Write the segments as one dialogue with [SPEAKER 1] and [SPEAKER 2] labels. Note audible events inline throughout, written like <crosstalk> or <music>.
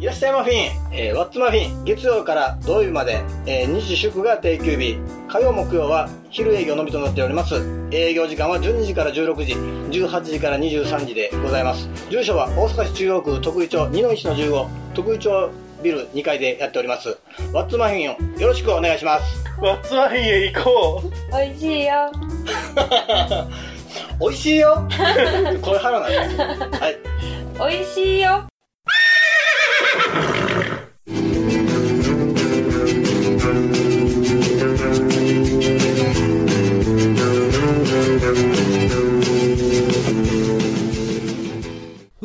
[SPEAKER 1] いらっしゃいマフィン、えー、ワッツマフィン、月曜から土曜日まで、えー、日祝が定休日、火曜木曜は昼営業のみとなっております。営業時間は12時から16時、18時から23時でございます。住所は大阪市中央区徳井町2の1の15、徳井町ビル2階でやっております。ワッツマフィンをよろしくお願いします。
[SPEAKER 2] ワッツマフィンへ行こう。
[SPEAKER 3] 美味しいよ。<laughs>
[SPEAKER 1] 美味しいよ。<laughs> これ腹なんです。はい。
[SPEAKER 3] 美味しいよ。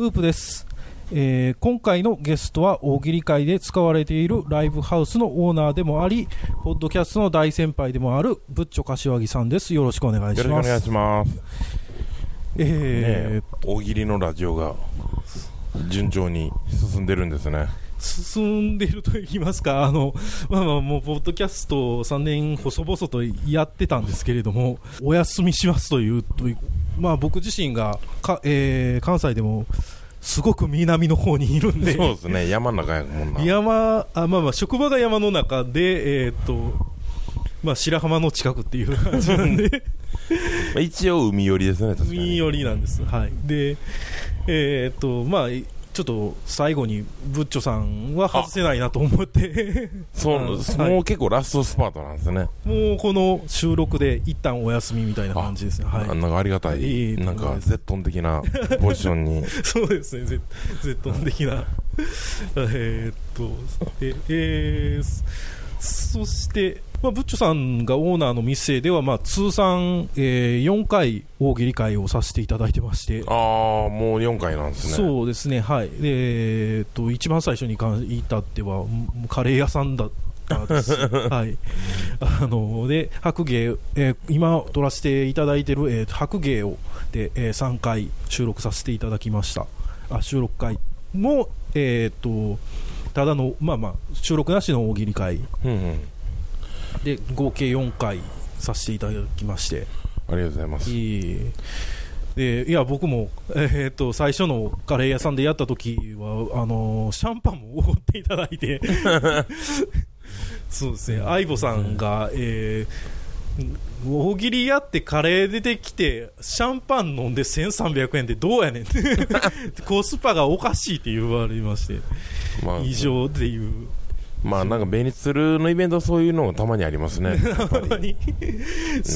[SPEAKER 4] ープです、えー、今回のゲストは大喜利会で使われているライブハウスのオーナーでもありポッドキャストの大先輩でもあるブッチョ柏木さんです。よろしくお願いします。よろしくお願いします。
[SPEAKER 5] えー、ね、大喜利のラジオが順調に進んでるんですね。
[SPEAKER 4] 進んでると言いますか、あの、まあまあもう、ポッドキャスト3年細々とやってたんですけれども、お休みしますという、というまあ僕自身がか、えー、関西でも、すごく南の方にいるんで、
[SPEAKER 5] そうですね、山の中やもんな。
[SPEAKER 4] 山、あまあまあ、職場が山の中で、えー、っと、まあ白浜の近くっていう感じなんで <laughs>
[SPEAKER 5] 一応海寄りですね、
[SPEAKER 4] 海寄りなんです。はい。で、えー、っと、まあ、ちょっと最後にブッチョさんは外せないなと思って。
[SPEAKER 5] そう、<laughs> もう結構ラストスパートなんですね。
[SPEAKER 4] もうこの収録で一旦お休みみたいな感じですね、
[SPEAKER 5] はい、なんかありがたい、いなんかゼットン的なポジションに。<laughs>
[SPEAKER 4] そうですね。ゼットン的な。<laughs> えっとええー、そしてまあ、ブッチョさんがオーナーの店では、まあ、通算、えー、4回大喜利会をさせていただいてまして。
[SPEAKER 5] ああもう4回なんですね。
[SPEAKER 4] そうですね。はい。えー、っと一番最初に言ったってはカレー屋さんだったです。<laughs> はい。あので白芸、えー、今撮らせていただいてる、えー、白芸をで、えー、3回収録させていただきました。あ収録会もえー、っとただのまあまあ収録なしの大喜利会、で合計4回させていただきまして。
[SPEAKER 5] ありがとうございます。
[SPEAKER 4] でいや僕も、えー、っと最初のカレー屋さんでやった時はあのー、シャンパンもおごっていただいて。<laughs> そうですね。相棒さんが、えー、大喜利やってカレー出てきてシャンパン飲んで1300円でどうやねん <laughs> コスパがおかしいって言われまして、まあ、異常っていう
[SPEAKER 5] まあなんかベニツルのイベントそういうのたまにありますね。<laughs>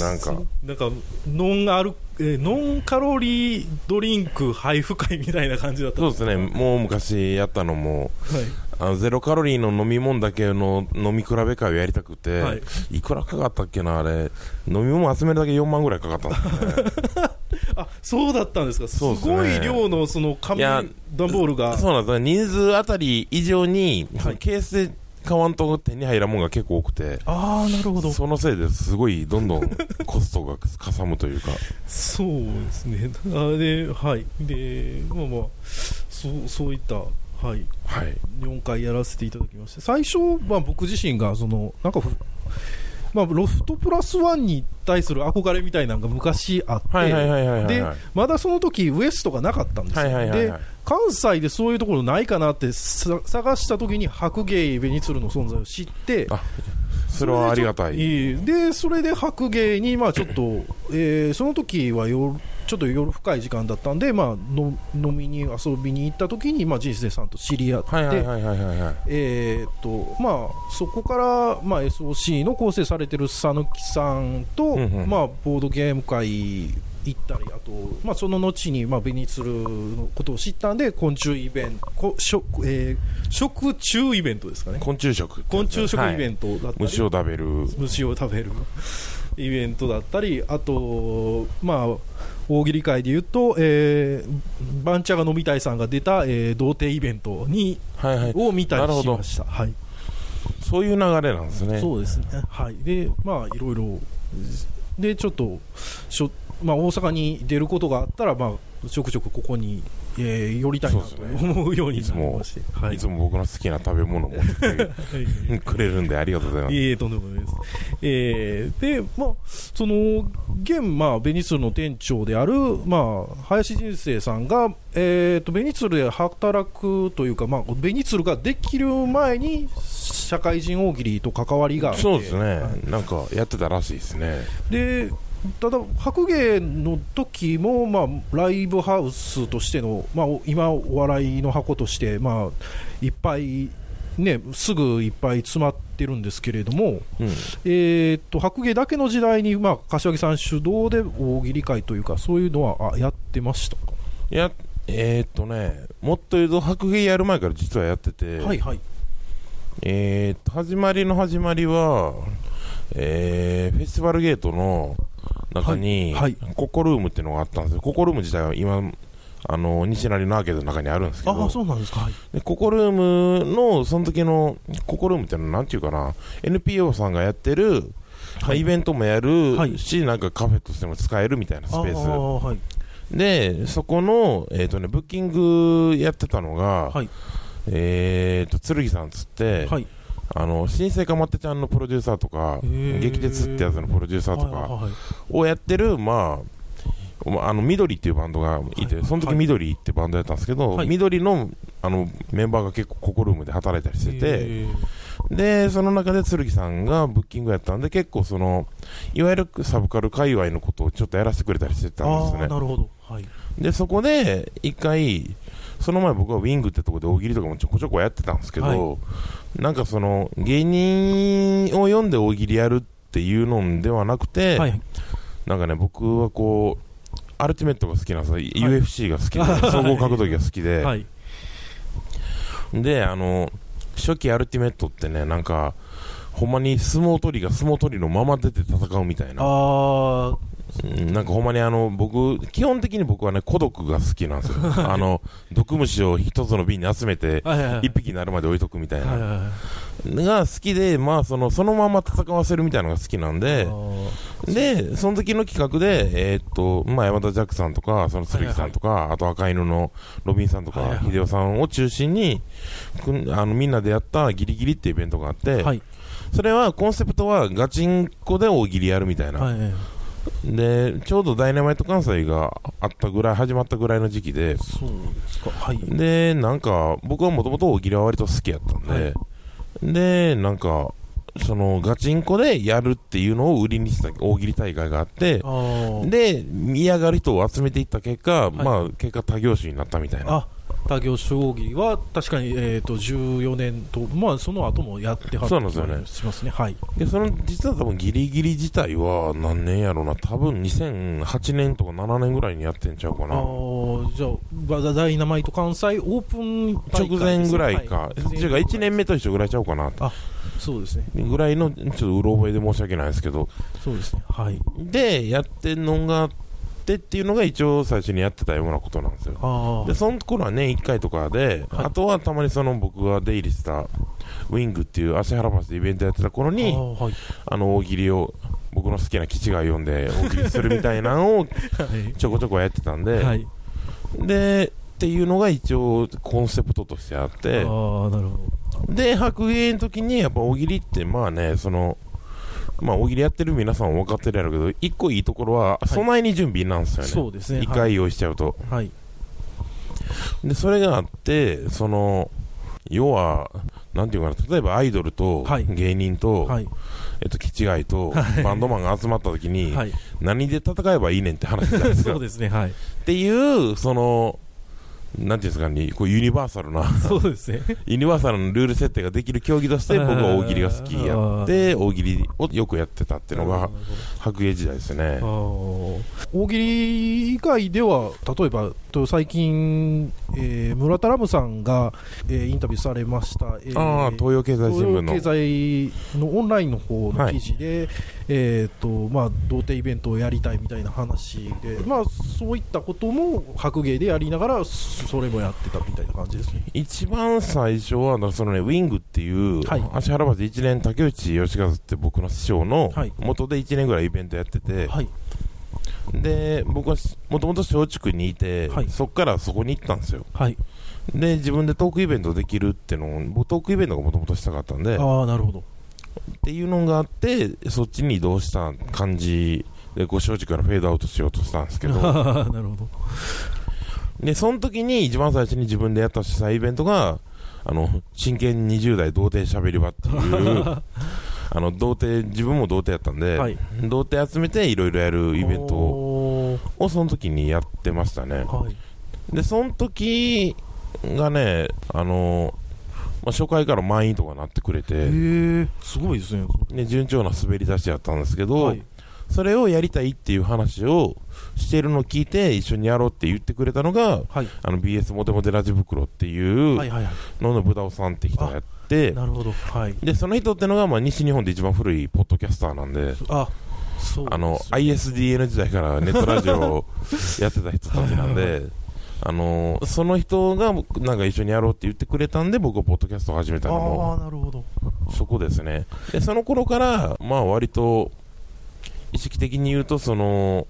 [SPEAKER 5] なんか。
[SPEAKER 4] なんかノンアルえノンカロリードリンク配布会みたいな感じだった
[SPEAKER 5] そうですね。もう昔やったのも、はい、あのゼロカロリーの飲み物だけの飲み比べ会をやりたくて、はい、いくらかかったっけなあれ。飲み物集めるだけ4万ぐらいかかったんですね。<laughs>
[SPEAKER 4] あそうだったんですか、すごい量のその紙段ボールが。
[SPEAKER 5] そうなんです人数あたり以上に、はい、ケースで買わんと手に入らんもんが結構多くて。
[SPEAKER 4] ああなるほど。
[SPEAKER 5] そのせいですごいどんどん <laughs> コストがかさむというか。
[SPEAKER 4] そうですね。あではい。でまあまあそうそういったはい、はい、4回やらせていただきまして。最初、まあ、僕自身がそのなんかまあ、ロフトプラスワンに対する憧れみたいなのが昔あって、でまだその時ウエストがなかったんですよ、で関西でそういうところないかなって探した時に白芸ベニツルの存在を知って、
[SPEAKER 5] それはありがたい。
[SPEAKER 4] で、それで白芸に、まあちょっと、えー、その時は夜、ちょっと夜深い時間だったんで、まあ、の飲みに遊びに行った時に、まあ、人生さんと知り合って、えっと、まあ、そこから、まあ、SOC の構成されてる佐野木さんと、まあ、ボードゲーム会行ったり、あと、まあ、その後に、まあ、ベニツルのことを知ったんで、昆虫イベント、こ食えー、食虫イベントですかね。
[SPEAKER 5] 昆虫食、
[SPEAKER 4] 昆虫食イベントだったり、はい、
[SPEAKER 5] 虫を食べる。
[SPEAKER 4] 虫を食べる。イベントだったり、あと、まあ、大喜利会でいうと、えー、バンチャが飲みたいさんが出た、えー、童貞イベントに、はいはい、を見たりしました。はい、
[SPEAKER 5] そういう流れなんですね。
[SPEAKER 4] そうですね。はい。で、まあ、いろいろ、で、ちょっと、しょまあ、大阪に出ることがあったら、まあ、ちょくちょくここに、えー、寄りたいなと思うようになりまして、
[SPEAKER 5] はい、いつも僕の好きな食べ物を持ってくれるんでありがとうございます。
[SPEAKER 4] いえ、とんでもないです。えー、で、まあ、その、現、まあ、ベニツルの店長である、まあ、林人生さんが、えっ、ー、と、ベニツルで働くというか、まあ、ベニツルができる前に、社会人大喜利と関わりがあって
[SPEAKER 5] そうですね、はい、なんかやってたらしいですね。
[SPEAKER 4] でただ、白芸の時もまも、あ、ライブハウスとしての、まあ、今、お笑いの箱として、まあ、いっぱい、ね、すぐいっぱい詰まってるんですけれども、うん、えー、と白芸だけの時代に、まあ、柏木さん主導で大喜利会というか、そういうのはあやってましたか？
[SPEAKER 5] やえー、っとね、もっと言うと、白芸やる前から実はやってて、
[SPEAKER 4] はいはい、
[SPEAKER 5] えー、と始まりの始まりは、えー、フェスティバルゲートの中に、はいはい、ココルームっていうのがあったんですよ、ココルーム自体は今、あの西成のアーケードの中にあるんですけど、
[SPEAKER 4] あそうなんですか、はい、
[SPEAKER 5] でココルームの、その時のココルームっていうのは、なんていうかな、NPO さんがやってる、はい、イベントもやるし、なんかカフェとしても使えるみたいなスペース。はい、で、そこの、えーとね、ブッキングやってたのが、はい、えーと、剣さんつって、はいあの新生かまってちゃんのプロデューサーとか、劇鉄ってやつのプロデューサーとかをやってる、まあ、あの緑っていうバンドがいて、はい、その時緑ってバンドやったんですけど、はい、緑のあのメンバーが結構、ココルームで働いたりしてて、でその中で剣さんがブッキングやったんで、結構その、いわゆるサブカル界隈のことをちょっとやらせてくれたりしてたんですね。
[SPEAKER 4] なるほど、はい、
[SPEAKER 5] でそこで一回、その前僕はウィングってとこで大喜利とかもちょこちょこやってたんですけど、はい、なんかその芸人を読んで大喜利やるっていうのではなくて、はい、なんかね僕はこうアルティメットが好きなんですよ、はい、UFC が好きで、<laughs> 総合格闘技が好きで、はい、であの初期アルティメットってねなんかほんまに相撲取りが相撲取りのまま出て戦うみたいななんかほんまにあの、僕、基本的に僕はね、孤独が好きなんですよ。<laughs> あの、毒虫を一つの瓶に集めて、一匹になるまで置いとくみたいな。が好きで、まあ、その、そのまま戦わせるみたいなのが好きなんで、で、その時の企画で、えー、っと、まあ、山田ジャックさんとか、その剣さんとか、はいはい、あと赤犬のロビンさんとか、はいはい、秀夫さんを中心に、あの、みんなでやったギリギリっていうイベントがあって、はい、それは、コンセプトはガチンコで大喜利やるみたいな。はいで、ちょうどダイナマイト関西があったぐらい、始まったぐらいの時期で、
[SPEAKER 4] そうですか、はい。
[SPEAKER 5] で、なんか、僕はもともと大喜利は割と好きやったんで、はい、で、なんか、そのガチンコでやるっていうのを売りにした大喜利大会があって、で、見上がる人を集めていった結果、はい、まあ、結果、他業種になったみたいな。
[SPEAKER 4] 他業将棋は確かに、えーと、14年と、まあ、その後もやっては
[SPEAKER 5] そうなんですよね。
[SPEAKER 4] しますね。はい。
[SPEAKER 5] で、その、実は多分ギリギリ自体は何年やろうな、多分2008年とか7年ぐらいにやってんちゃうかな。ああ、
[SPEAKER 4] じゃあ、ダイナマイト関西オープン、
[SPEAKER 5] ね、直前ぐらいか。はい、っていうか、1年目と一緒ぐらいちゃうかな
[SPEAKER 4] あ、そうですね。
[SPEAKER 5] ぐらいの、ちょっとうろ覚えで申し訳ないですけど。
[SPEAKER 4] そうですね。はい。
[SPEAKER 5] で、やってんのが、ってっていうのが一応最初にやってたようなことなんですよ。で、その頃は年1回とかで、はい、あとはたまにその僕が出入りしたウィングっていう芦原橋でイベントやってた頃に、あはい、あの大喜利を僕の好きな基地が読んで大喜利するみたいなのを <laughs> ちょこちょこやってたんで、はい、で、っていうのが一応コンセプトとしてあって、で、白芸の時にやっぱ大喜利ってまあね、その、まあ、大喜利やってる皆さん分かってるやろうけど、一個いいところは、備えに準備なんですよね。
[SPEAKER 4] そうですね。
[SPEAKER 5] 一回用意しちゃうと。
[SPEAKER 4] はい。
[SPEAKER 5] で、それがあって、その、要は、なんていうかな、例えばアイドルと芸人と、はい、えっと、気違いと、バンドマンが集まった時に、はい、何で戦えばいいねんって話じゃないですか。<laughs>
[SPEAKER 4] そうですね、はい。っ
[SPEAKER 5] ていう、その、なんていうんですかね、こうユニバーサルな
[SPEAKER 4] そうですね。<laughs>
[SPEAKER 5] ユニバーサルのルール設定ができる競技として、<laughs> 僕は大喜利が好きやって、大喜利をよくやってたっていうのが、白芸時代ですね。大
[SPEAKER 4] 喜利以外では、例えば、最近、えー、村田ラムさんが、えー、インタビューされました、
[SPEAKER 5] えー、ああ、東洋経済新聞の。
[SPEAKER 4] 経済のオンラインの方の記事で、はい、えっ、と、まあ、童貞イベントをやりたいみたいな話で、まあ、そういったことも白芸でやりながら、それもやってたみたいな感じですね。
[SPEAKER 5] 一番最初は、そのね、ウィングっていう、はい、足原橋一年竹内義和って僕の師匠の、元で1年ぐらいイベントやってて、はい。で僕はもともと松竹にいて、はい、そこからそこに行ったんですよ、はい、で自分でトークイベントできるっていうのをトークイベントがもともとしたかったんで
[SPEAKER 4] ああなるほど
[SPEAKER 5] っていうのがあってそっちに移動した感じでこう松竹からフェードアウトしようとしたんですけど。<laughs>
[SPEAKER 4] なるほど。
[SPEAKER 5] でその時に一番最初に自分でやった主催イベントがあの真剣20代童貞しゃべり場っていう <laughs> あの童貞自分も童貞やったんで、はい、童貞集めていろいろやるイベントをその時にやってましたね、はい、でその時がねあのまあ、初回から満員とかなってくれて。
[SPEAKER 4] すごいですね
[SPEAKER 5] ね順調な滑り出しやったんですけど、はい、それをやりたいっていう話をしてるのを聞いて一緒にやろうって言ってくれたのが、はい、あの BS モテモテラジ袋っていうののぶたおさんって人がやって
[SPEAKER 4] なるほど、はい、
[SPEAKER 5] でその人ってのが、まあ、西日本で一番古いポッドキャスターなんで
[SPEAKER 4] あ
[SPEAKER 5] あの ISDN 時代からネットラジオをやってた人たちなんで <laughs> あのー、その人がなんか一緒にやろうって言ってくれたんで僕はポッドキャストを始めたのも。
[SPEAKER 4] あなるほど。
[SPEAKER 5] そこですね。でその頃からまあ割と意識的に言うとその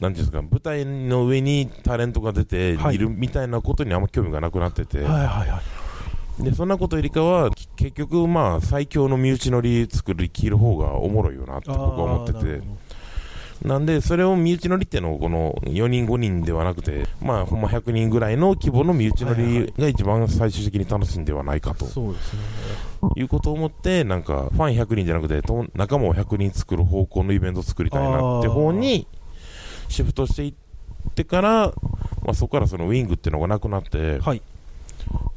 [SPEAKER 5] なんですか舞台の上にタレントが出てい。るみたいなことにあんま興味がなくなってて、はいはいはいでそんなことよりかは結局まあ最強の身内乗り作り切る方がおもろいよなって僕は思っててなんで、それを身内乗りっていうのをこの4人、5人ではなくて、まあ、ほんま100人ぐらいの規模の身内乗りが一番最終的に楽しいんではないかと。
[SPEAKER 4] そうですね。
[SPEAKER 5] いうことを思って、なんか、ファン100人じゃなくて、仲間を100人作る方向のイベントを作りたいなって方にシフトしていってから、まあ、そこからそのウィングっていうのがなくなって、はい、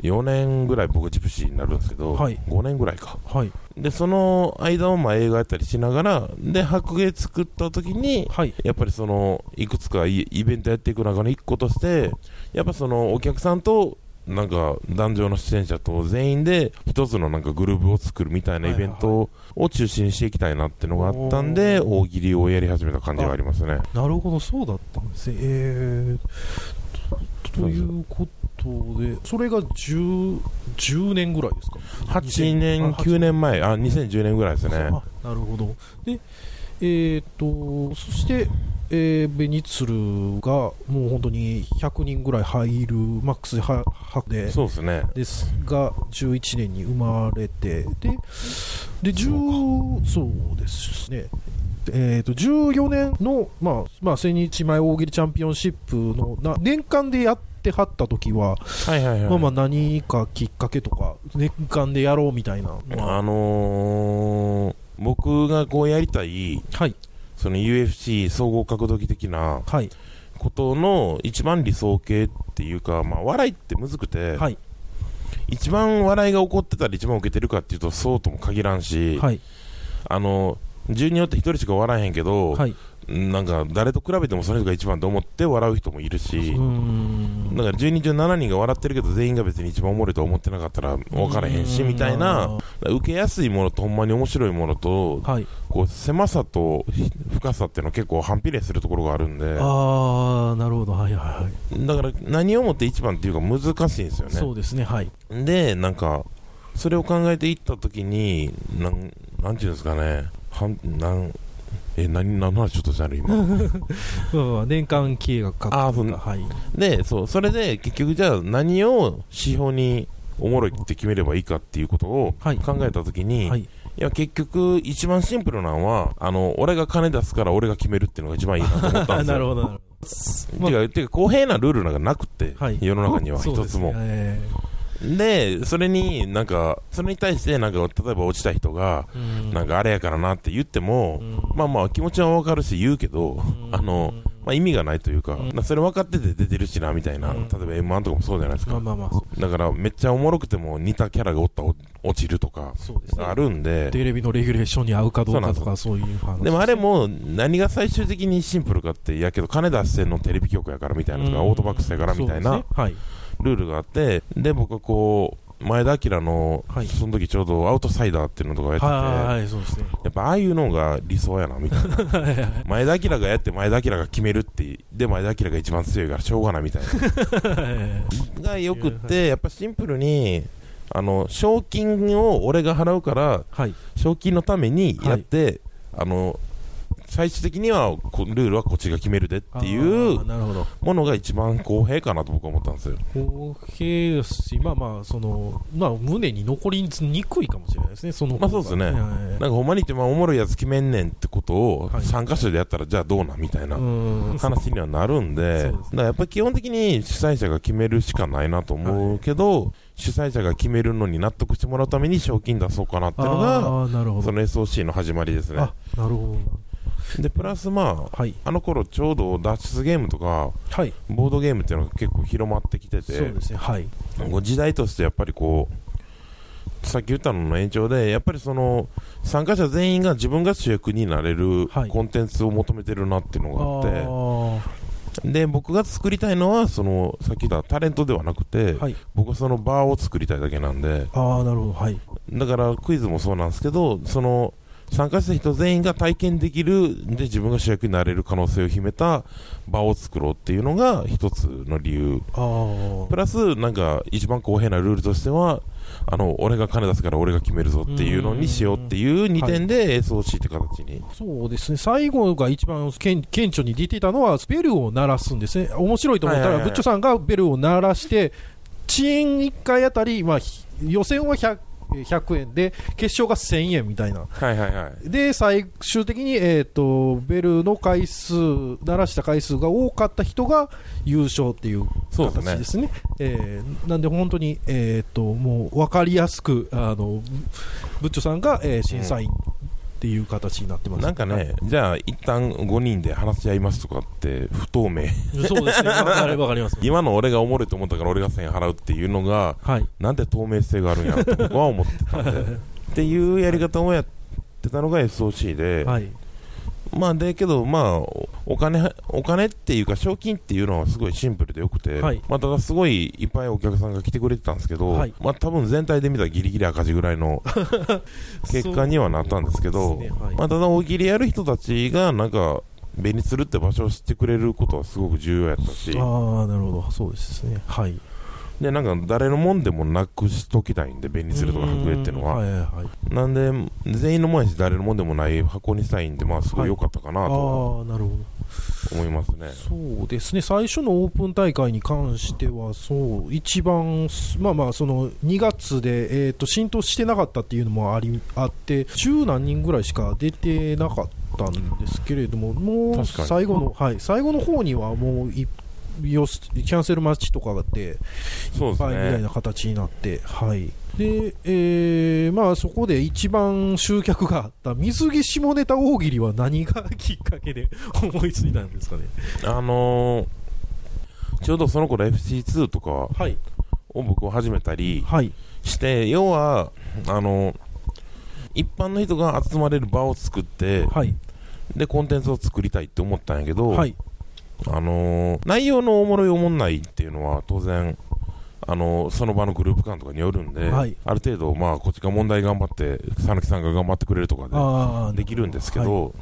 [SPEAKER 5] 4年ぐらい僕ジプシーになるんですけど、はい、5年ぐらいか、はい、でその間をまあ映画やったりしながらで白芸作った時に、はい、やっぱりそのいくつかイベントやっていく中の一個としてやっぱそのお客さんとなんか壇上の出演者と全員で一つのなんかグループを作るみたいなイベントを中心にしていきたいなっていうのがあったんで、大喜利をやり始めた感じがありますね。
[SPEAKER 4] なるほどそうだったんですね。えー、ということとで、それが 10, 10年ぐらいですか、
[SPEAKER 5] 8年、9年。前、あ2010年ぐらいですね。な
[SPEAKER 4] るほど。で、えーと、そして、えー、ベニツルがもう本当に100人ぐらい入るマックスではで
[SPEAKER 5] そうですね。
[SPEAKER 4] ですが11年に生まれてでで10そうですね。えーと、14年の、まあまあ、千日前大喜利チャンピオンシップのな年間でやってはった時は、はいはいはい、まあまあ何かきっかけとか、年間でやろうみたいな
[SPEAKER 5] あのー、僕がこうやりたい、はい、その UFC 総合格闘技的なことの一番理想形っていうか、まあ、笑いってむずくて、はい、一番笑いが起こってたら一番受けてるかっていうとそうとも限らんし、はい、あの順によって1人しか笑えへんけど、はい、なんか誰と比べてもその人が一番と思って笑う人もいるし、だから10人中7人が笑ってるけど全員が別に一番おもろいと思ってなかったら分からへんしみたいな、受けやすいものとほんまに面白いものと、はい、こう狭さと深さっていうのは結構反比例するところがあるんで、
[SPEAKER 4] あなるほど、はいはいは
[SPEAKER 5] い、だから何をもって一番っていうか難しいんですよね。
[SPEAKER 4] そうですねはい。
[SPEAKER 5] でなんかそれを考えていったときになん、なんていうんですかね、はんなんえ何何の話ちょっとしたの
[SPEAKER 4] 今？<laughs> 年間計画
[SPEAKER 5] あそはい、でそうそれで結局じゃあ何を指標におもろいって決めればいいかっていうことを考えたときに、はい、いや結局一番シンプルなのはあの俺が金出すから俺が決めるっていうのが一番いいなと思ったんですよ。
[SPEAKER 4] なるほどなるほ
[SPEAKER 5] ど、まあ、てか公平なルールなんかなくて、はい、世の中には一つも、ね、で、それになんか、それに対してなんか、例えば落ちた人が、なんかあれやからなって言っても、まあまあ気持ちはわかるし言うけど、あの、まあ、意味がないというか、それ分かってて出てるしなみたいな、例えば M1 とかもそうじゃないですか、まあまあまあ、だからめっちゃおもろくても似たキャラがおったら落ちるとか、あるんで、
[SPEAKER 4] テレビのレギュレーションに合うかどうかとか、そういう
[SPEAKER 5] 話。でもあれも、何が最終的にシンプルかって、やけど、金出してんのテレビ局やからみたいな、オートバックスやからみたいな。はい。ルールがあって、で、僕はこう、前田明の、はい、その時ちょうどアウトサイダーっていうのとかやってて、はいそうですね、やっぱああいうのが理想やなみたいな。<laughs> 前田明がやって前田明が決めるってで前田明が一番強いからしょうがないみたいな。<laughs> がよくってやっぱシンプルにあの賞金を俺が払うから、はい、賞金のためにやって、あの最終的にはルールはこっちが決めるでっていうものが一番公平かなと僕は思ったんですよ。
[SPEAKER 4] 公平ですし、まあまあ、そのまあ、胸に残りにくいかもしれないですね、その
[SPEAKER 5] まあそうですね、なんかほんまに言って、まあ、おもろいやつ決めんねんってことを、3箇所でやったら、じゃあどうなんみたいな話にはなるんで、だからやっぱり基本的に主催者が決めるしかないなと思うけど、はい。主催者が決めるのに納得してもらうために賞金出そうかなっていうのがその SOC の始まりですね。な
[SPEAKER 4] るほ
[SPEAKER 5] どでプラスまあ、はい、あの頃ちょうど脱出ゲームとか、はい、ボードゲームっていうのが結構広まってきててそうですね、はい、時代としてやっぱりこうさっき言ったのの延長でやっぱりその参加者全員が自分が主役になれるコンテンツを求めてるなっていうのがあって、で僕が作りたいのはそのさっき言ったタレントではなくて、はい、僕はそのバーを作りたいだけなんで
[SPEAKER 4] あなるほど、はい、
[SPEAKER 5] だからクイズもそうなんですけどその参加した人全員が体験できるで自分が主役になれる可能性を秘めた場を作ろうっていうのが一つの理由。プラスなんか一番公平なルールとしてはあの俺が金出すから俺が決めるぞっていうのにしようっていう2点で SOC って形に、
[SPEAKER 4] はい、そうですね。最後が一番顕著に出てたのはベルを鳴らすんですね。面白いと思ったら、ブッチョさんがベルを鳴らして遅延1回あたり、まあ、予選は100 100円。で決勝が1000円みたいな、
[SPEAKER 5] はいはいはい、
[SPEAKER 4] で最終的に、えーと、ベルの回数鳴らした回数が多かった人が優勝っていう形ですね、えー、なんで本当に、えーと、もう分かりやすくあのブッチョさんが、えー、審査員っていう形になってます。
[SPEAKER 5] なんかね、じゃあ一旦5人で話し合いますとかって不透明。
[SPEAKER 4] そうですね、わかります。
[SPEAKER 5] 今の俺がおもろいと思ったから俺が1000円払うっていうのが、はい、なんで透明性があるんやろと僕は思ってたんで、<laughs> っていうやり方をやってたのが SOC で、はい、まあ、でけど、まあ、お金、お金っていうか、賞金っていうのはすごいシンプルでよくて、はい、まあ、ただすごいいっぱいお客さんが来てくれてたんですけど、はい、まあ、多分全体で見たらギリギリ赤字ぐらいの <laughs> 結果にはなったんですけど、ねはい、まあ、ただ大喜利やる人たちが、なんか、目にするって場所を知ってくれることはすごく重要やったし。
[SPEAKER 4] ああ、なるほど、そうですね。はい。
[SPEAKER 5] でなんか誰のもんでもなくしときたいんで便利するとか白衣っていうのは、はいはい、なんで全員のもんやし誰のもんでもない箱にしたいんでまあすごい良かったかなと、はい、なるほど。思いますね。
[SPEAKER 4] そうですね。最初のオープン大会に関してはそう一番まあまあその2月で、えーと、浸透してなかったっていうのもありあって十何人ぐらいしか出てなかったんですけれどももう最後の、はい、最後の方にはもう一よキャンセル待ちとかがあって、いっぱいみたいな形になって、はい。でえーまあ、そこで一番集客があった水着下ネタ大喜利は何がきっかけで <laughs> 思いついたんですかね、
[SPEAKER 5] あのー、ちょうどその頃 FC2 とかを僕は始めたりして、はい、要はあのー、一般の人が集まれる場を作って、はい、でコンテンツを作りたいって思ったんやけど、はい、あのー、内容のおもろいおもんないっていうのは当然、あのー、その場のグループ感とかによるんで、はい、ある程度、まあ、こっちが問題頑張って、佐々木さんが頑張ってくれるとかでできるんですけど、はい、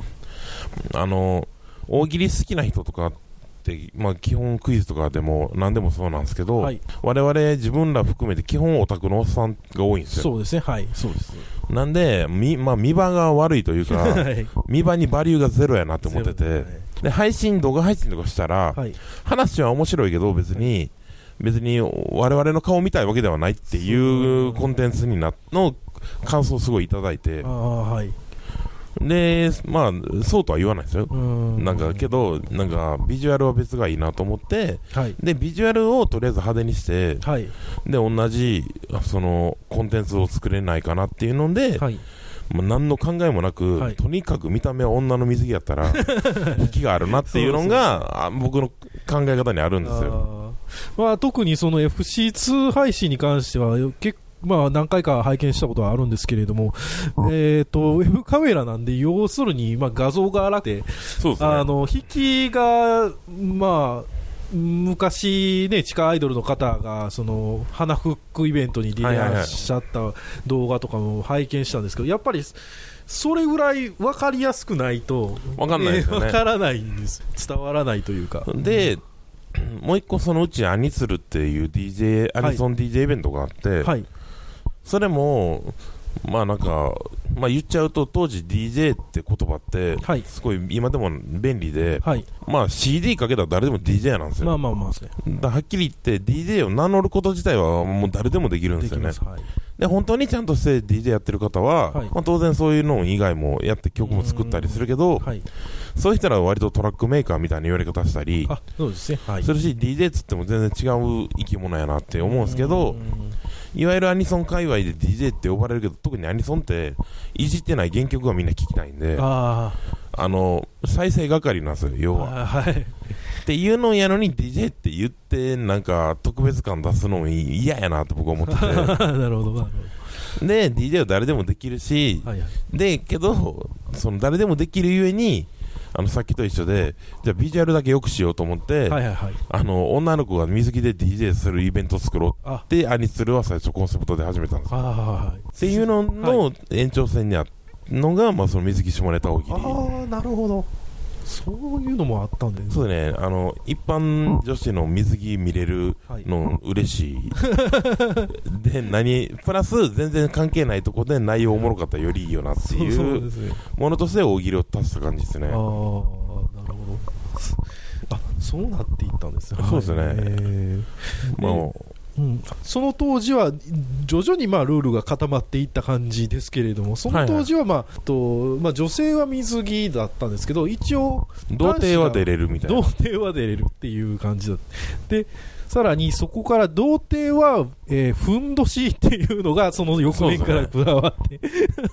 [SPEAKER 5] あのー、大喜利好きな人とかって、まあ、基本クイズとかでも何でもそうなんですけど、はい、我々自分ら含めて基本オタクのおっさんが多いんですよ。
[SPEAKER 4] そうですね、はい、そうです。
[SPEAKER 5] なんで、み、まあ、見場が悪いというか、<laughs> はい、見場にバリューがゼロやなって思ってて、で、配信、動画配信とかしたら、はい、話は面白いけど、別に、別に我々の顔見たいわけではないっていうコンテンツになの感想をすごいいただいて、はい、で、まあ、そうとは言わないですよ。なんか、けど、なんか、ビジュアルは別がいいなと思って、はい、で、ビジュアルをとりあえず派手にして、はい、で、同じ、その、コンテンツを作れないかなっていうので、はいまあ、何の考えもなく、はい、とにかく見た目は女の水着やったら、<laughs> 引きがあるなっていうのが、僕の考え方にあるんですよ。
[SPEAKER 4] まあ、特にその FC2 配信に関しては、結まあ、何回か拝見したことはあるんですけれども、えっ、ー、と、ウェブカメラなんで、要するに、まあ、画像が荒くて、そうですね、あの、引きが、まあ、昔ね、地下アイドルの方が、その、花フックイベントに出らっしゃった動画とかも拝見したんですけど、やっぱり、それぐらい分かりやすくないと、
[SPEAKER 5] 分かんないです
[SPEAKER 4] ね。分からないんです。伝わらないというか。
[SPEAKER 5] で、もう一個そのうちアニツルっていう DJ、アニソン DJ イベントがあって、はい、それも、まあなんか、まあ言っちゃうと当時 DJ って言葉って、
[SPEAKER 4] はい
[SPEAKER 5] すごい今でも便利で、
[SPEAKER 4] はい。
[SPEAKER 5] まあ CD かけたら誰でも DJ なんですよ。
[SPEAKER 4] まあまあまあ、
[SPEAKER 5] だはっきり言って DJ を名乗ること自体はもう誰でもできるんでよね
[SPEAKER 4] ですきま。す。はい。
[SPEAKER 5] で、本当にちゃんとして DJ やってる方は、
[SPEAKER 4] はい
[SPEAKER 5] まあ当然そういうの以外もやって曲も作ったりするけど、
[SPEAKER 4] はい。
[SPEAKER 5] そういう人らは割とトラックメーカーみたいな言われ方したり、
[SPEAKER 4] あ、そうですね。はい。
[SPEAKER 5] するし DJ っつっても全然違う生き物やなって思うんですけど、
[SPEAKER 4] うん
[SPEAKER 5] いわゆるアニソン界隈で DJ って呼ばれるけど、特にアニソンって、いじってない原曲がみんな聞きたいんで、あ
[SPEAKER 4] あ
[SPEAKER 5] の、再生係なんですよ、要
[SPEAKER 4] あ、
[SPEAKER 5] は。
[SPEAKER 4] はい。
[SPEAKER 5] っていうのやのに DJ って言って、なんか特別感出すのも嫌やなって僕は思って <laughs>
[SPEAKER 4] なるほど、なるほ
[SPEAKER 5] て。で、DJ は誰でもできるし、
[SPEAKER 4] ど。はいはい。
[SPEAKER 5] で、けど、その誰でもできるゆえに、あの、さっきと一緒で、じゃあビジュアルだけ良くしようと思って、
[SPEAKER 4] はいはいはい。
[SPEAKER 5] あの、女の子が水着で DJ するイベントを作ろう
[SPEAKER 4] あ
[SPEAKER 5] っ、て、アニツルは最初コンセプトで始めたんです
[SPEAKER 4] はい。
[SPEAKER 5] っていうのの延長線にあったのが、まあ、その水木下ネタ大喜利。
[SPEAKER 4] ああ、なるほど。そういうのもあったんです
[SPEAKER 5] そうね、あの、一般女子の水着見れる
[SPEAKER 4] はい。
[SPEAKER 5] の嬉しい。で、何、プラス全然関係ないとこで内容おもろかったらよりいいよなっていう。ものとして大喜利を足した感じですね
[SPEAKER 4] ああ、。なるほど。あ、そうなっていったんですね。
[SPEAKER 5] そうですねまあ、
[SPEAKER 4] うん、その当時は徐々にまあルールが固まっていった感じですけれども、その当時はまあ、とまあ女性は水着だったんですけど、一応、
[SPEAKER 5] 童貞は出れるみたい
[SPEAKER 4] 童
[SPEAKER 5] な。
[SPEAKER 4] 貞は出れるっていう感じだ。で、さらにそこから童貞は、えーふんどしっていうのがその翌年から加わって、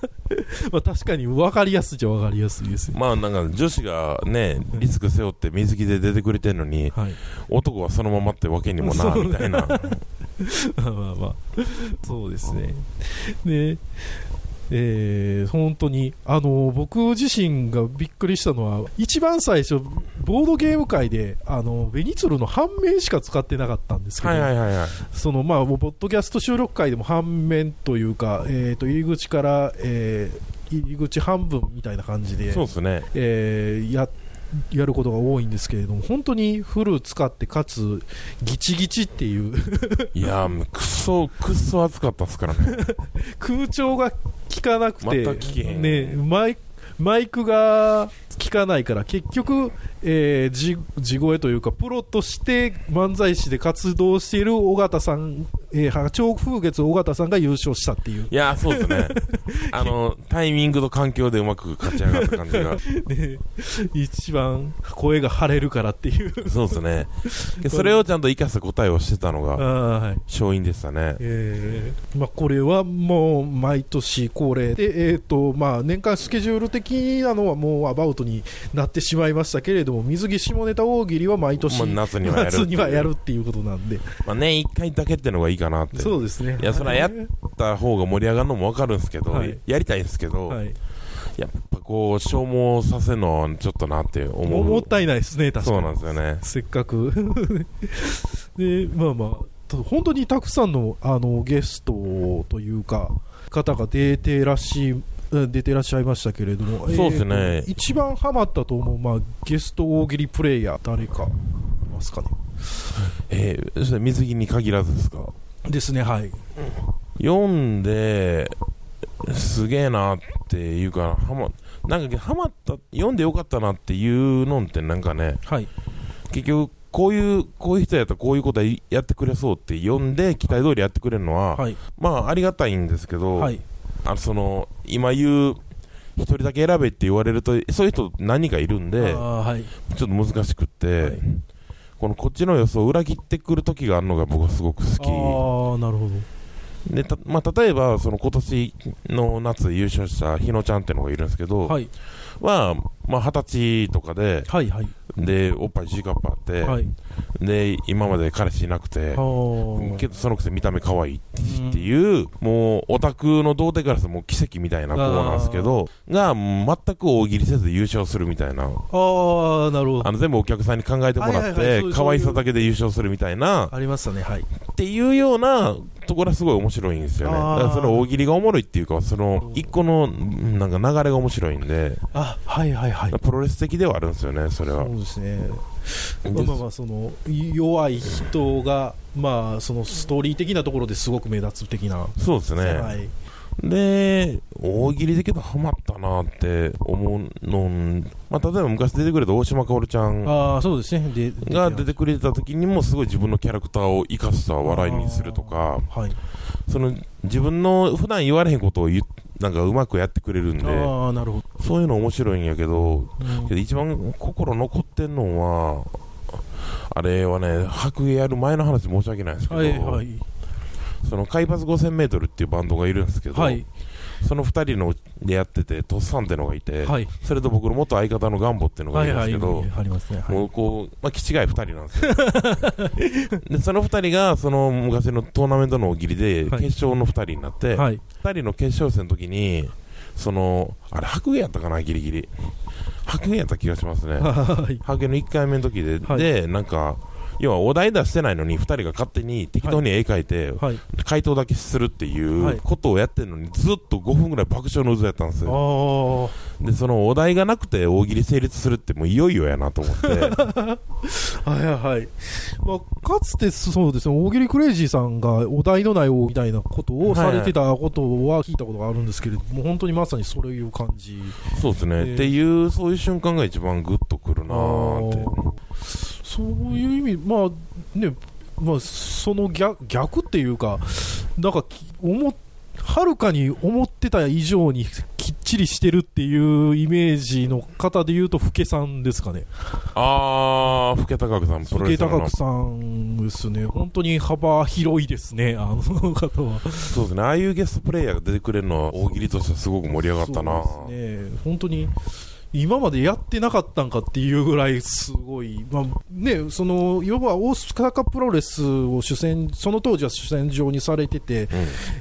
[SPEAKER 4] <laughs> まあ確かに分かりやすいじゃ分かりやすいですよ。
[SPEAKER 5] まあなんか女子がね、リスク背負って水着で出てくれてんのに、
[SPEAKER 4] はい。
[SPEAKER 5] 男はそのままってわけにもな、みたいな。<laughs>
[SPEAKER 4] まあまあまあ、そうですね。で、えー本当に、あの、僕自身がびっくりしたのは、一番最初、ボードゲーム界で、あの、ベニツルの半面しか使ってなかったんですけど、
[SPEAKER 5] はいはいはいはい。
[SPEAKER 4] その、まあ、ポッドキャスト収録会でも半面というか、えっ、と、入り口から、えー入り口半分みたいな感じで、
[SPEAKER 5] そうですね。
[SPEAKER 4] えーややることが多いんですけれども、本当にフル使って、かつ、ギチギチっていう、<laughs>
[SPEAKER 5] いやー、もうくっそ、くっそ暑かったっすからね。<laughs>
[SPEAKER 4] 空調が効かなくて、
[SPEAKER 5] 全く効けへん
[SPEAKER 4] ね、マイマイクが効かないから、結局、えー、地地声というか、プロとして漫才師で活動している尾形さん、えー、波長風月尾形さんが優勝したっていう。
[SPEAKER 5] いやー、そうですね。<laughs> あの、タイミングと環境でうまく勝ち上がった感じが。<laughs>
[SPEAKER 4] ね、一番声が張れるからっていう。
[SPEAKER 5] そうですね。で <laughs> それをちゃんと生かした答えをしてたの
[SPEAKER 4] あ
[SPEAKER 5] が、
[SPEAKER 4] ーはい
[SPEAKER 5] 勝因でしたね。
[SPEAKER 4] えーまあ、これはもう毎年恒例で、えーとまあ、年間スケジュール的なのはもうアバウトになってしまいましたけれども水着下ネタ大喜利は毎年、
[SPEAKER 5] まあ夏にはやるっていう
[SPEAKER 4] ことなんで
[SPEAKER 5] まあ、年一回だけってのがいいかなって。
[SPEAKER 4] そうですね
[SPEAKER 5] いや、それはやった方が盛り上がるのもわかるんですけど、
[SPEAKER 4] はい
[SPEAKER 5] やりたいんですけど、
[SPEAKER 4] はい、
[SPEAKER 5] やっぱこう、消耗させるのはちょっとなって思う。
[SPEAKER 4] ももったいないですね確かに
[SPEAKER 5] そうなんですよね。
[SPEAKER 4] せっかく <laughs> でまあまあと本当にたくさんのあのゲストというか方が出てらっしうん出てらっしゃいましたけれども、
[SPEAKER 5] そうですね
[SPEAKER 4] えーと一番ハマったと思う、まあ、ゲスト大喜利プレイヤー誰かいますかね？
[SPEAKER 5] えー、水着に限らずですか？
[SPEAKER 4] ですねはい。
[SPEAKER 5] 読んで、すげえなっていうか、はま、なんか、ハマった、読んでよかったなっていうのってなんかね、
[SPEAKER 4] はい。
[SPEAKER 5] 結局、こういう、こういう人やったらこういうことやってくれそうって読んで、期待通りやってくれるのは、
[SPEAKER 4] はい。
[SPEAKER 5] まあ、ありがたいんですけど、
[SPEAKER 4] はい。
[SPEAKER 5] あその、今言う、一人だけ選べって言われると、そういう人何人かいるんで、
[SPEAKER 4] はい。
[SPEAKER 5] ちょっと難しくって、
[SPEAKER 4] はい
[SPEAKER 5] このこっちの予想を裏切ってくる時があるのが僕はすごく
[SPEAKER 4] あ
[SPEAKER 5] 好
[SPEAKER 4] ーなるほど。
[SPEAKER 5] き。で、たまあ、例えば、その今年の夏優勝した日野ちゃんっていうのがいるんですけど、
[SPEAKER 4] はい。
[SPEAKER 5] は、まあ、二十歳とかで、
[SPEAKER 4] はいはい。
[SPEAKER 5] で、おっぱい G カップあって、
[SPEAKER 4] はい
[SPEAKER 5] で、今まで彼氏いなくてけどそのくせ見た目可愛いっていう、もうオタクの童貞からするともう奇跡みたいな子なんですけど、が全く大喜利せず優勝するみたいな、
[SPEAKER 4] あーなるほど。
[SPEAKER 5] あの全部お客さんに考えてもらっ
[SPEAKER 4] はいはいはいそう
[SPEAKER 5] て
[SPEAKER 4] い、う
[SPEAKER 5] 可愛さだけで優勝するみたいな、
[SPEAKER 4] ありましたねはい。
[SPEAKER 5] っていうようなところはすごい面白いんですよね。だからその大喜利がおもろいっていうか、その一個のうんなんか流れが面白いんで、
[SPEAKER 4] あはいはいはい。
[SPEAKER 5] プロレス的ではあるんですよね、それは。
[SPEAKER 4] そ。うですね。
[SPEAKER 5] で
[SPEAKER 4] まあまあまあその弱い人がまあそのストーリー的なところですごく目立つ的な、
[SPEAKER 5] そうですね。
[SPEAKER 4] はい。
[SPEAKER 5] で、大喜利でけどハマったなって思うの、まあ、例えば昔出てくれた大島かおるちゃん
[SPEAKER 4] あそうですね。で
[SPEAKER 5] が出てくれた時にもすごい自分のキャラクターを生かした笑いにするとか、
[SPEAKER 4] はい、
[SPEAKER 5] その自分の普段言われへんことを言なんかうまくやってくれるんで
[SPEAKER 4] あなるほ
[SPEAKER 5] ど。そういうの面白いんやけど、うん、けど一番心残ってんのはあれはね白芸やる前の話申し訳ないんですけど、はいはい、その海抜 5000m っていうバンドがいるんですけど、はい、その2人のでやってて、トッサンってのがいて、はい、それと僕の元相方のガンボっていうのがいるんですけど、もうこう、まあ、気違い2人なんですよ。<laughs> で、その2人が、その昔のトーナメントの大喜利で、決勝の2人になって、はい、2人の決勝戦の時に、その、あれ、白芸やったかな、ギリギリ。白芸やった気がしますね。<laughs> 白芸の1回目の時で、で、なんか、要はお題出してないのに2人が勝手に適当に絵描いて、はい、回答だけするっていうことをやってるのにずっと5分ぐらい爆笑の渦やったんですよ。でそのお題がなくて大喜利成立するってもういよいよやなと思って。<laughs> はい
[SPEAKER 4] はい、まあ、かつてそうですね大喜利クレイジーさんがお題のない王みたいなことをされてたことは聞いたことがあるんですけれども、はい、本当にまさにそういう感じ。
[SPEAKER 5] そうですね、えー、っていうそういう瞬間が一番グッとくるなって
[SPEAKER 4] そういう意味、まあね、まあ、その逆逆っていうか、なんか思はるかに思ってた以上にきっちりしてるっていうイメージの方でいうと、ふけさんですかね。
[SPEAKER 5] ああ、ふけたかくさん、
[SPEAKER 4] ふけたかくさんですね、本当に幅広いですね、あの方は。
[SPEAKER 5] そうですね、ああいうゲストプレイヤーが出てくれるのは、大喜利としてはすごく盛り上がったな。
[SPEAKER 4] そうですね、本当に今までやってなかったんかっていうぐらいすごい、まあね、その要は大阪プロレスを主戦その当時は主戦場にされてて、うん、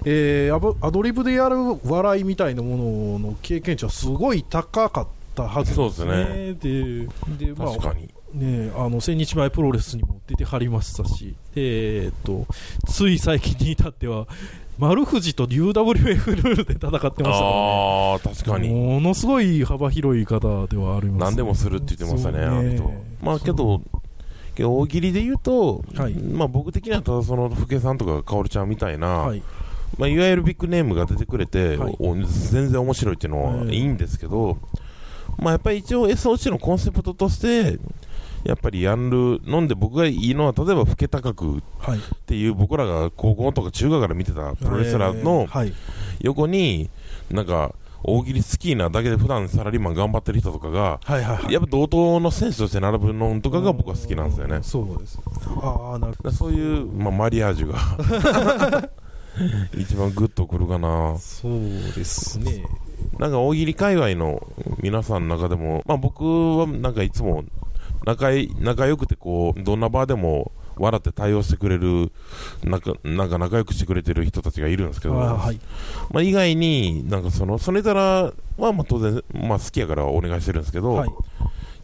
[SPEAKER 4] えー、アドリブでやる笑いみたいなものの経験値はすごい高かったはずですね。
[SPEAKER 5] ででまあ
[SPEAKER 4] ね、あの千日前プロレスにも出てはりましたし、えー、っとつい最近に至っては丸藤と UWF ルールで戦ってましたからね。
[SPEAKER 5] ああ、確かに。
[SPEAKER 4] ものすごい幅広い方ではあります、ね、
[SPEAKER 5] 何でもするって言ってましたね、あの人。まあけど、大喜利で言うと、はい、まあ僕的にはただその、ふけさんとかかおるちゃんみたいな、はい、まあ、いわゆるビッグネームが出てくれて、はい、全然面白いっていうのはいいんですけど、まあやっぱり一応 SOC のコンセプトとして、やっぱりやる飲んで僕がいいのは例えば老け高くっていう僕らが高校とか中学から見てたプロレスラーの横になんか大喜利スキーなだけで普段サラリーマン頑張ってる人とかが、やっぱ同等の選手として並ぶのとかが僕は好きなんですよね。
[SPEAKER 4] そうですあ
[SPEAKER 5] なるそういう、まあ、マリアージュが <laughs> <laughs> 一番グッとくるかな。
[SPEAKER 4] そうですね。
[SPEAKER 5] なんか大喜利界隈の皆さんの中でも、まあ僕はなんかいつも仲仲良くてこう、どんな場でも笑って対応してくれる、なんかなんか仲良くしてくれてる人たちがいるんですけど、はい、まあ、意外に、なんかその、それたらはまあ当然、まあ、好きやからお願いしてるんですけど、はい、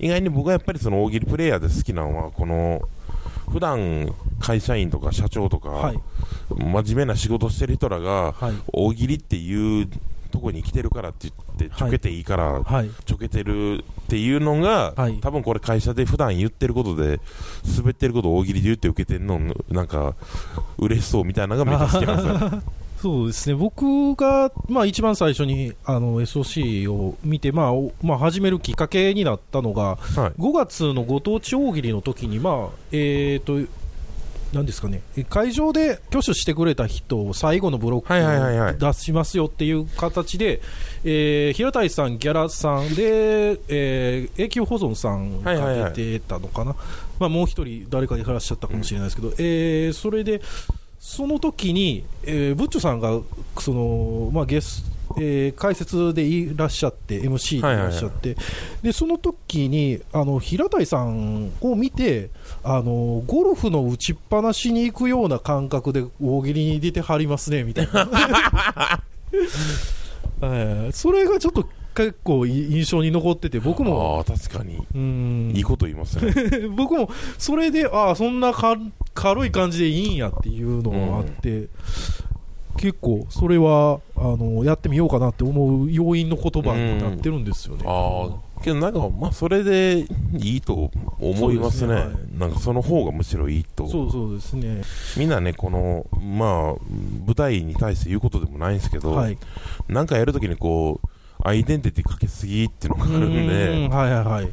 [SPEAKER 5] 意外に僕はやっぱりその大喜利プレイヤーで好きなのは、この、普段会社員とか社長とか、はい、真面目な仕事してる人らが、大喜利っていうとこに来てるからって言って、ちょけていいから、はい、ちょけてるっていうのが、はい、多分これ会社で普段言ってることで、滑ってることを大喜利で言って受けてるの、なんか、嬉しそうみたいなのがめっちゃ好きなんですよ。<laughs>
[SPEAKER 4] そうですね。僕が、まあ、一番最初にあの SOC を見て、まあまあ、始めるきっかけになったのが、はい、5月のご当地大喜利の時に、まあえーとなんですかね、会場で挙手してくれた人を最後のブロックを出しますよっていう形で、えー、平谷さん、ギャラさんで、えー、永久保存さんが出てたのかな、まあ、もう一人、誰かいらっしゃったかもしれないですけど、うん、えー、それで、その時に、えー、ブッチョさんがその、まあ、ゲスえー、解説でいらっしゃって MC でいらっしゃって、でその時にあの平台さんを見てあのゴルフの打ちっぱなしに行くような感覚で大喜利に出てはりますねみたいな、え <laughs> ー、それがちょっと結構印象に残ってて僕も。
[SPEAKER 5] あ確かに。うん。いいこと言いますね。<laughs>
[SPEAKER 4] 僕もそれでああそんな軽い感じでいいんやっていうのがあって、うん結構それはあのやってみようかなって思う要因の言葉になってるんですよね、
[SPEAKER 5] うん、あけどなんか、まあ、それでいいと思いますね、すね。はい、なんかその方がむしろいいと、
[SPEAKER 4] そうそうですね。
[SPEAKER 5] みんなね、この、まあ、舞台に対して言うことでもないんですけど、はい、なんかやるときにこう、アイデンティティかけすぎっていうのがあるんで、
[SPEAKER 4] はいはいはい、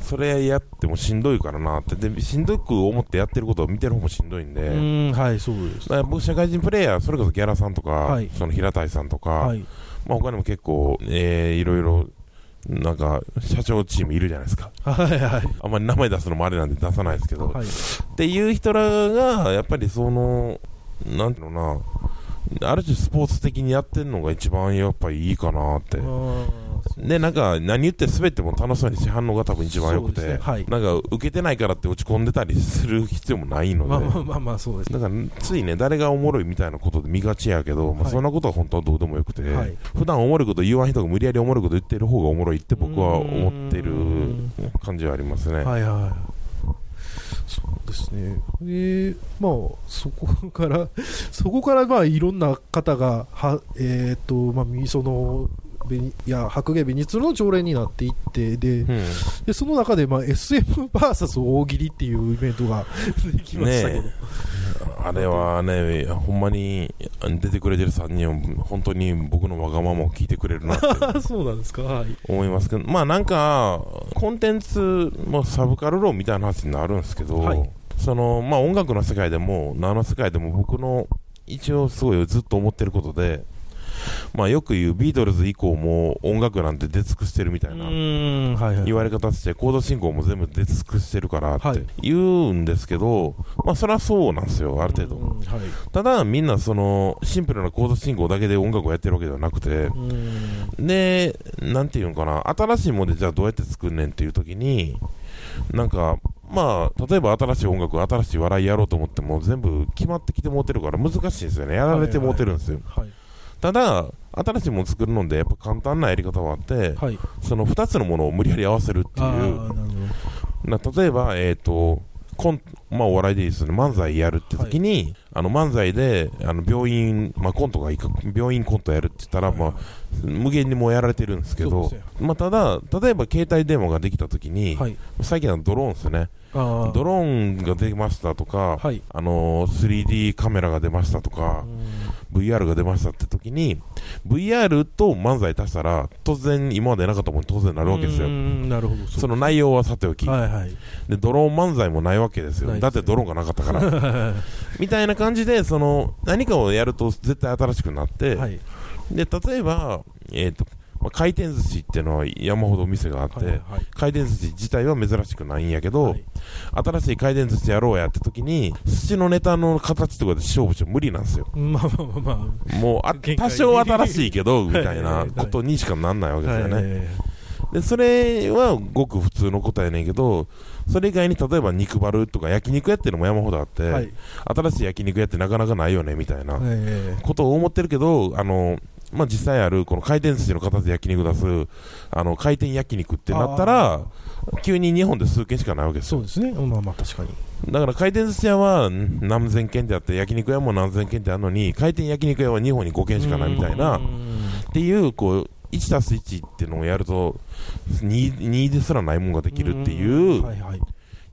[SPEAKER 5] それやってもしんどいからなって、でしんどく思ってやってることを見てる方もしんどいんで、
[SPEAKER 4] んはい、そうです。
[SPEAKER 5] 僕、社会人プレイヤー、それこそギャラさんとか、はい、その平たいさんとか、はい、まあ他にも結構、えー、いろいろなんか、社長チームいるじゃないですか。
[SPEAKER 4] はいはい。
[SPEAKER 5] あんまり名前出すのもあれなんで出さないですけど。はい、っていう人らが、やっぱりその、なんていうのな、ある種スポーツ的にやってるのが一番やっぱりいいかなって。で、なんか、何言って滑っても楽しそうにし反応が多分一番良くて、ね。はい、なんか、受けてないからって落ち込んでたりする必要もないので、
[SPEAKER 4] まあまあまあまあそうです、
[SPEAKER 5] だから、ついね、誰がおもろいみたいなことで見がちやけど、まあ、そんなことは本当はどうでもよくて、はい、普段おもろいこと言わん人が無理やりおもろいこと言ってる方がおもろいって僕は思ってる感じはありますね。
[SPEAKER 4] はいはい。そうですね。で、まあ、そこから、そこから、まあ、いろんな方が、は、えっ、ー、と、まあ、みその、いや白芸ベニツの常連になっていってでうん、でその中で、まあ、SMVS 大喜利っていうイベントが <laughs> できましたけど、ね、
[SPEAKER 5] あれはねほんまに出てくれてる3人は本当に僕のわがままを聞いてくれるなって。<laughs>
[SPEAKER 4] そうなんですか、はい、
[SPEAKER 5] 思いますけど。まあなんかコンテンツもサブカル論みたいな話になるんですけど、はい、そのまあ音楽の世界でも何の世界でも僕の一応すごいずっと思ってることでまあ、よく言うビートルズ以降も音楽なんて出尽くしてるみたいな言われ方して、コード進行も全部出尽くしてるからって言うんですけど、まあ、それはそうなんですよ、ある程度。ただ、みんなそのシンプルなコード進行だけで音楽をやってるわけではなくて、で、なんていうのかな、新しいものでじゃあどうやって作んねんっていう時に、なんか、まあ、例えば新しい音楽、新しい笑いやろうと思っても全部決まってきてもうてるから難しいんですよね。やられてもうてるんですよ。はいはいはいただ、新しいものを作るので、やっぱ簡単なやり方はあって、はい、その2つのものを無理やり合わせるっていう、な例えば、えっ、ー、と、コンまあ、お笑いでいいですね、漫才やるって時に、はい、あの漫才であの病院、まあ、コントがいく病院コントやるって言ったら、はい、まあ、無限にもやられてるんですけど、まあ、ただ、例えば携帯電話ができた時に、はい、最近はドローンですよね。ドローンが出ましたとか、はい、あのー、3D カメラが出ましたとか、VR が出ましたって時に、VR と漫才足したら、突然今までなかったものに当然なるわけですよ。
[SPEAKER 4] なるほど。
[SPEAKER 5] その内容はさておき、はいはい。で、ドローン漫才もないわけですよ。だってドローンがなかったから。<laughs> みたいな感じで、その、何かをやると絶対新しくなって、はい、で、例えば、えっ、ー、と、まあ、回転寿司っていうのは山ほどお店があって、はいはい、回転寿司自体は珍しくないんやけど、はい、新しい回転寿司やろうやって時に、寿司のネタの形とかで勝負して無理なんですよ。
[SPEAKER 4] まあまあまあま
[SPEAKER 5] あ。もうあ、多少新しいけど、みたいなことにしかなんないわけですよね。で、それはごく普通のことやねんけど、それ以外に例えば肉バルとか焼肉屋っていうのも山ほどあって、はい、新しい焼肉屋ってなかなかないよねみたいなことを思ってるけど、あの、まあ、実際あるこの回転寿司の形で焼肉出すあの回転焼肉ってなったら急に日本で数軒しかないわけです
[SPEAKER 4] よ。そうですね。まあまあ確かに。
[SPEAKER 5] だから回転寿司屋は何千軒であって焼肉屋も何千軒であるのに回転焼肉屋は日本に5軒しかないみたいなっていうこう1たす1っていうのをやると 2, 2ですらないものができるっていう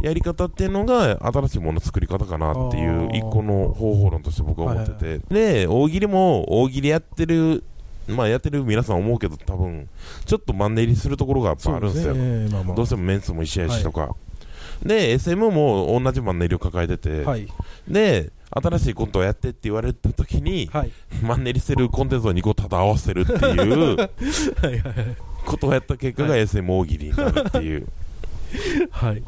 [SPEAKER 5] やり方っていうのが新しいもの作り方かなっていう一個の方法論として僕は思ってて、はいはい、で大喜利も大喜利やってるまあやってる皆さん思うけど多分ちょっとマンネリするところがやっぱあるんですよ、ね。まあまあ、どうしてもメンツも一緒やしとか、はい、で SM も同じマンネリを抱えてて、はい、で新しいコントをやってって言われた時に、はい、マンネリしてるコンテンツを2個ただ合わせるっていう <laughs> ことをやった結果が SM 大喜利になるっていう。<laughs>
[SPEAKER 4] はい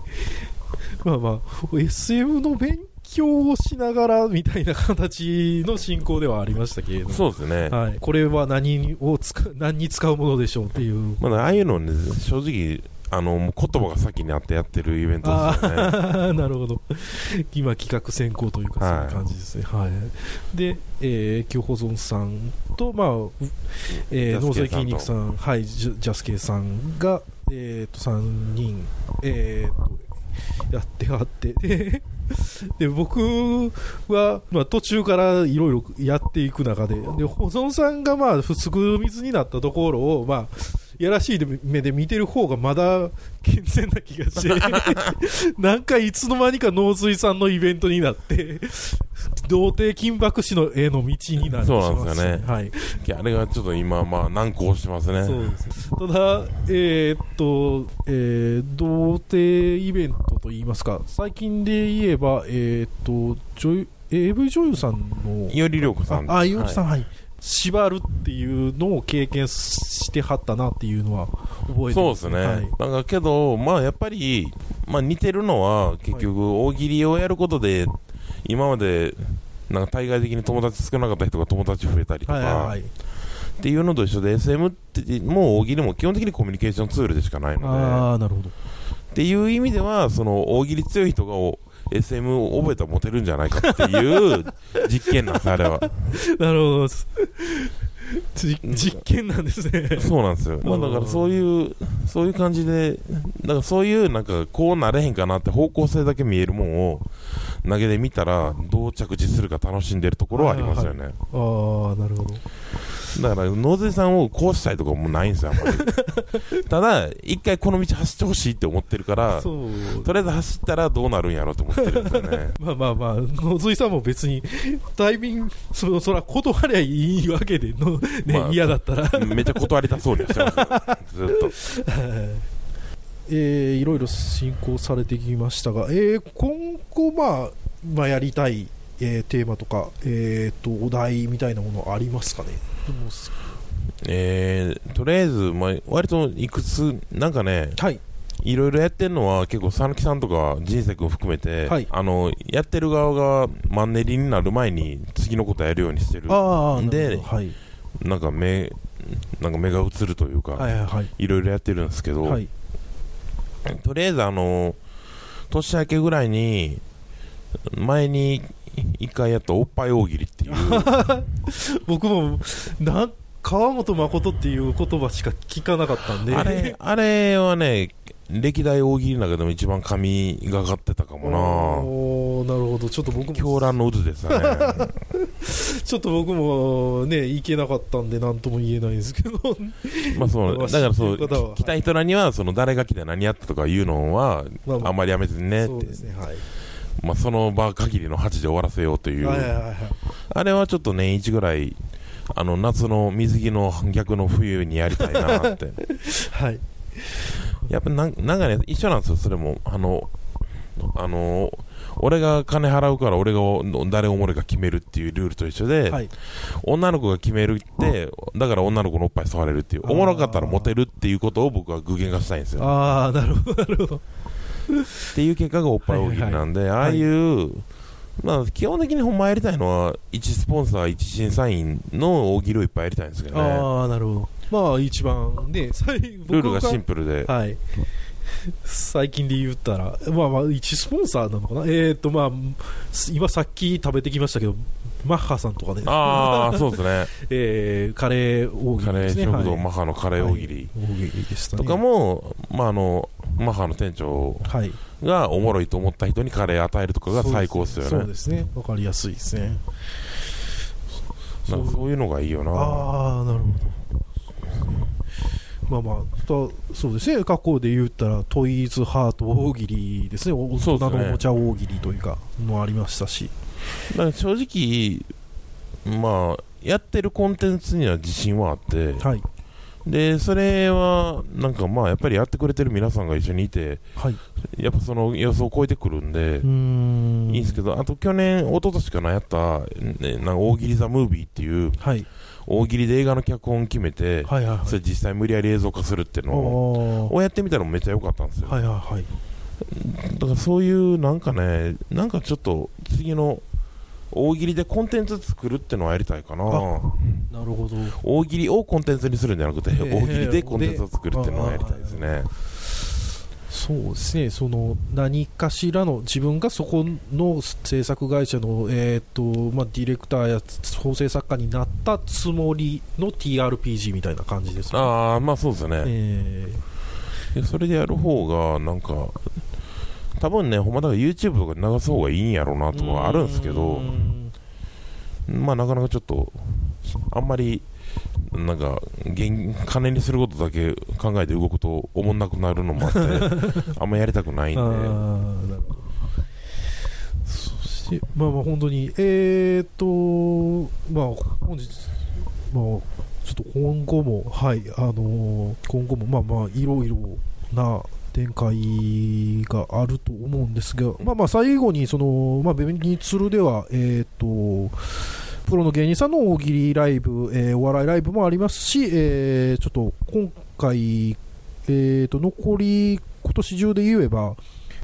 [SPEAKER 4] まあまあ、SM の勉強をしながらみたいな形の進行ではありましたけれども、
[SPEAKER 5] そうですね。
[SPEAKER 4] はい。これは何を使何に使うものでしょうっていう。
[SPEAKER 5] まあ、ああいうのね、正直、あの、言葉が先にあってやってるイベントですよね。
[SPEAKER 4] なるほど。今、企画先行というか、そういう感じですね。はい。はい、で、えー、今日保存さんと、まあ、えー、農水筋肉さん、はい、ジャスケさんが、えっ、ー、と、3人、えっ、ー、と、やってはって。<laughs> で僕は、まあ、途中からいろいろやっていく中で。で保存さんがまあすぐ水になったところを、まあ、やらしい目で見てる方がまだ健全な気がして <laughs> なんかいつの間にか農水さんのイベントになって童貞金箔師の絵の道になってしま
[SPEAKER 5] そうなんですよね、はい、あれがちょっと今、まあ、難航してますね。そうです
[SPEAKER 4] ただ、えー、っと、えー、童貞イベントといいますか最近で言えば、えー、っと女 AV 女優さんの
[SPEAKER 5] 伊織涼子さん。
[SPEAKER 4] あ伊織さんはい、はい。縛るっていうのを経験してはったなっていうのは覚えて
[SPEAKER 5] そうですね、はい、なんかけど、まあやっぱり、まあ、似てるのは、結局、大喜利をやることで、今までなんか対外的に友達少なかった人が友達増えたりとか、はいはいはい、っていうのと一緒で、SM ってもう大喜利も基本的にコミュニケーションツールでしかないので、
[SPEAKER 4] あなるほど
[SPEAKER 5] っていう意味では、その大喜利強い人が SM を覚えたらモテるんじゃないかっていう実験なんです、あれは。<laughs>
[SPEAKER 4] なるほど。実験なんですね。
[SPEAKER 5] そうなんですよ。まあだからそういう、そういう感じで、だからそういうなんかこうなれへんかなって方向性だけ見えるもんを投げで見たらどう着地するか楽しんでるところはありますよね。はいはい、
[SPEAKER 4] ああ、なるほど。
[SPEAKER 5] だから、納税さんをこうしたいとかもないんですよ、あんまり。<laughs> ただ、一回この道走ってほしいって思ってるから、とりあえず走ったらどうなるんやろうと思ってるんですよね。<laughs>
[SPEAKER 4] まあまあまあ、野津井さんも別に、タイミング、そのそら断りゃいいわけでの、ね、まあ、嫌だったら。
[SPEAKER 5] めっちゃ断りたそうにしてますずっと。<laughs>
[SPEAKER 4] えー、いろいろ進行されてきましたが、えー、今後、まあ、まあ、やりたい、えー、テーマとか、えーと、とお題みたいなものありますかね？
[SPEAKER 5] えー、とりあえず、まあ、割といくつ、なんかね、はい、いろいろやってるのは結構讃岐さんとか人生君含めて、はい、あのやってる側がマンネリになる前に次のことやるようにしてるんで、はい、なんか目なんか目が映るというか、はいはいはい、いろいろやってるんですけど、はい、とりあえずあの年明けぐらいに前に一回やったおっぱい大喜利っていう。<laughs>
[SPEAKER 4] 僕もな川本誠っていう言葉しか聞かなかったんで。
[SPEAKER 5] あれあれはね歴代大喜利の中でも一番神がかってたかもな。
[SPEAKER 4] おなるほど。ちょっと僕も。
[SPEAKER 5] 狂乱の渦ですね。<laughs>
[SPEAKER 4] ちょっと僕もね行けなかったんで何とも言えないんですけど。
[SPEAKER 5] まあそうだからそう来た人らにはその誰が来て何やったとかいうのはあんまりやめずにねって、そうですねはいまあ、その場限りの8で終わらせようという、あれはちょっと年一ぐらい、あの夏の水着の逆の冬にやりたいなって、<laughs> はい、やっぱなんなんかね、一緒なんですよ、それも。あのあの俺が金払うから俺が誰をおもれか決めるっていうルールと一緒で、はい、女の子が決めるってだから女の子のおっぱい触れるっていうおもろかったらモテるっていうことを僕は具現化したいんですよ
[SPEAKER 4] ああなるほどなるほど
[SPEAKER 5] っていう結果がおっぱい大喜利なんで、ああいう、まあ、基本的にほんまやりたいのは、1スポンサー、1審査員の大喜利をいっぱいやりたいんですけどね。
[SPEAKER 4] ああ、なるほど。まあ、一番ね、ル
[SPEAKER 5] ールがシンプルで。はい。
[SPEAKER 4] 最近で言ったら、まあまあ、1スポンサーなのかな？えっ、ー、と、まあ、今さっき食べてきましたけど、マッハさんとかね。
[SPEAKER 5] ああ、そうですね。<laughs>
[SPEAKER 4] えー、カレー大喜利、ね、カレー
[SPEAKER 5] 食堂、はい、マッハのカレー大喜利。はい、大喜利でした、ね、とかも、まあ、あの、マッハの店長がおもろいと思った人にカレー与えるとかが最高ですよね。
[SPEAKER 4] そうですね。わかりやすいですね。
[SPEAKER 5] なんかそういうのがいいよな。
[SPEAKER 4] ああ、なるほど。まあまあ、そうですね、過去で言ったら、トイズハート大喜利ですね、大人のおもちゃ大喜利というか、もありましたし。
[SPEAKER 5] だ正直、まあ、やってるコンテンツには自信はあって、はい、でそれはなんかまあやっぱりやってくれてる皆さんが一緒にいて、はい、やっぱその予想を超えてくるんでいいんですけどあと去年一昨年かなやった、ね、なんか大喜利ザ・ムービーっていう、はい、大喜利で映画の脚本決めて、はいはいはい、それ実際無理やり映像化するっていうのをやってみたらめっちゃ良かったんですよ、はいはいはい、だからそういうなんかねなんかちょっと次の大喜利でコンテンツ作るってのはやりたいかなな
[SPEAKER 4] るほど。
[SPEAKER 5] 大喜利をコンテンツにするんじゃなくて、えー、大喜利でコンテンツを作るっていうのはやりたいですね。
[SPEAKER 4] そうですね。その何かしらの自分がそこの制作会社の、えーとまあ、ディレクターや構成作家になったつもりの TRPG みたいな感じです、
[SPEAKER 5] ね、ああまあそうですね、えー、それでやる方がなんか多分ね、ほんまだから YouTube とかで流す方がいいんやろうなとかあるんですけど、まあなかなかちょっとあんまりなんか金にすることだけ考えて動くとおもんなくなるのもあって <laughs> あんまやりたくないんで。
[SPEAKER 4] そしてまあまあ本当にえー、っとまあ本日まあちょっと今後もはいあのー、今後もまあまあいろいろな展開があると思うんですが、まあまあ最後にその、まあ、ベニツルでは、えっ、と、プロの芸人さんの大喜利ライブ、えー、お笑いライブもありますし、えー、ちょっと今回、えー、と残り今年中で言えば、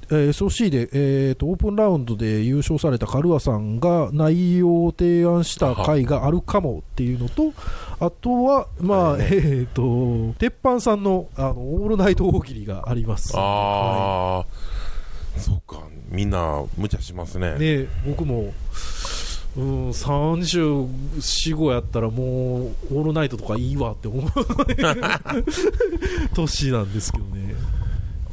[SPEAKER 4] えー、SOC で、えーと、オープンラウンドで優勝されたカルアさんが内容を提案した回があるかもっていうのと、あとは、まあ、はい、えーと、鉄板さんのあのオールナイト大喜利があります。
[SPEAKER 5] あそうか、みんな無茶しますね。
[SPEAKER 4] ね僕もうん、34、5やったらもう、オールナイトとかいいわって思う <laughs> 年なんですけどね。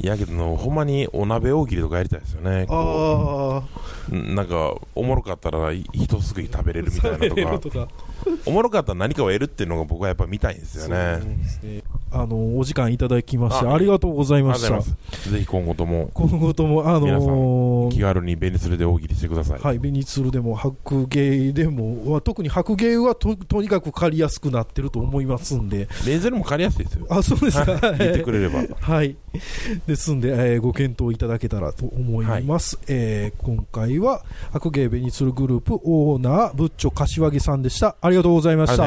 [SPEAKER 5] いやけどの、ほんまにお鍋大喜利とかやりたいですよね。ああ。なんか、おもろかったら一すぐい食べれるみたいなとか。おもろかったら何かを得るっていうのが僕はやっぱ見たいんですよね。
[SPEAKER 4] あの、お時間いただきましてありがとうございました。ぜ
[SPEAKER 5] ひ今後とも。
[SPEAKER 4] 今後とも、あの
[SPEAKER 5] ー、気軽にベニツルで大喜利してください。
[SPEAKER 4] はい、ベニツルでも白芸でも、特に白芸はととにかく借りやすくなってると思いますんで。
[SPEAKER 5] レーゼルも借りやすいですよ。
[SPEAKER 4] あ、そうですか。
[SPEAKER 5] 言ってくれれば。
[SPEAKER 4] はい。ですんで、えー、ご検討いただけたらと思います。はい、えー、今回は、白芸ベニツルグループオーナー、ブッチョ柏木さんでした。
[SPEAKER 5] ありがとうございました。